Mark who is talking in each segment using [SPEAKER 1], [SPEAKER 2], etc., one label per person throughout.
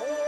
[SPEAKER 1] Oh!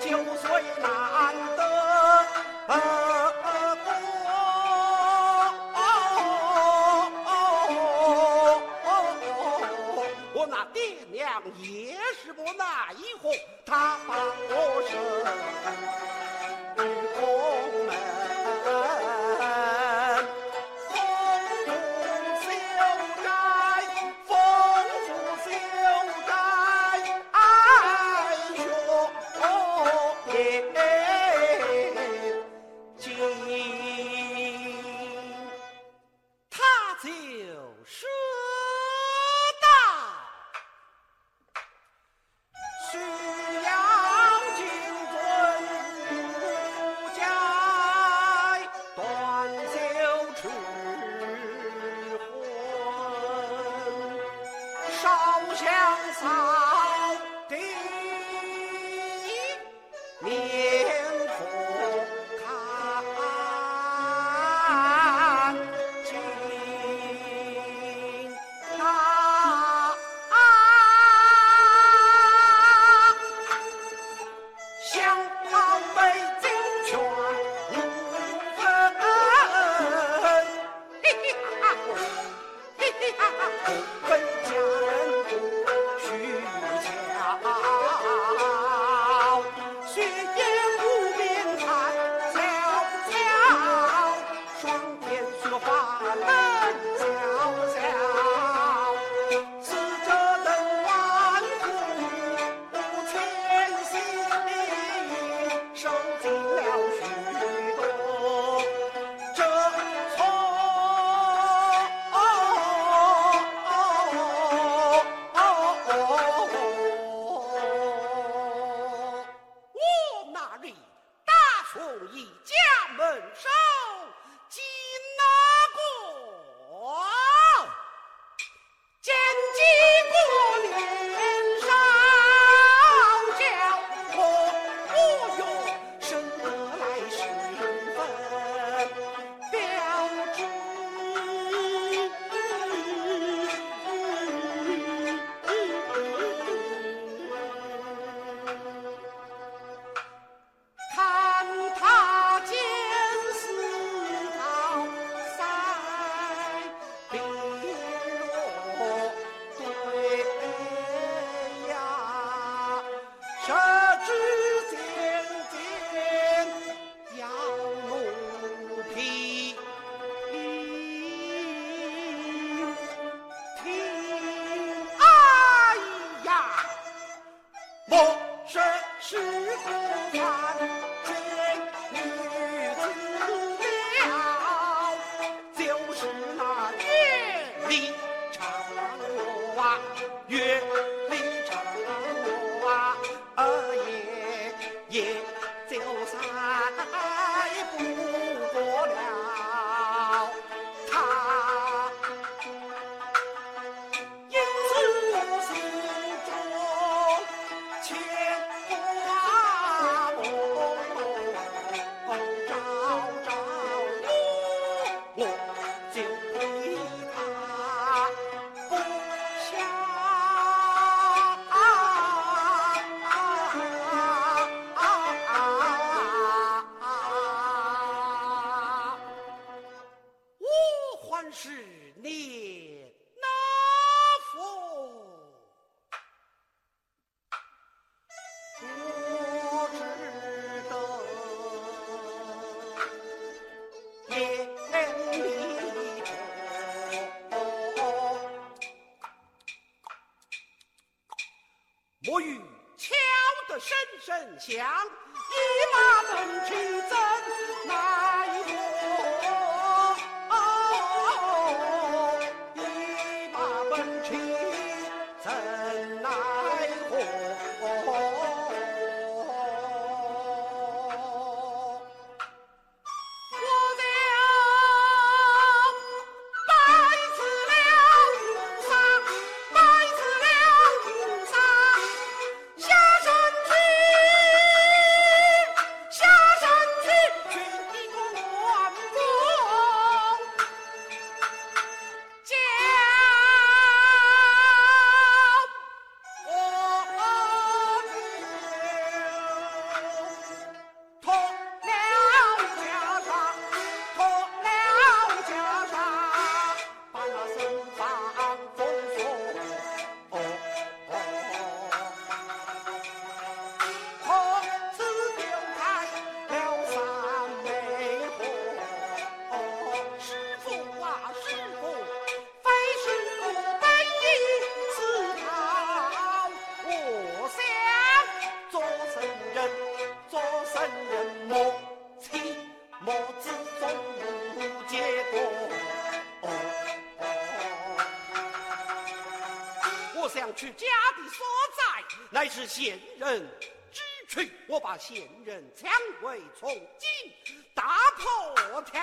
[SPEAKER 1] 家人不许。Whoa. No. 敲得声声响，一马奔去，怎奈。是家的所在。乃是贤人之躯我把贤人抢回从今打破条。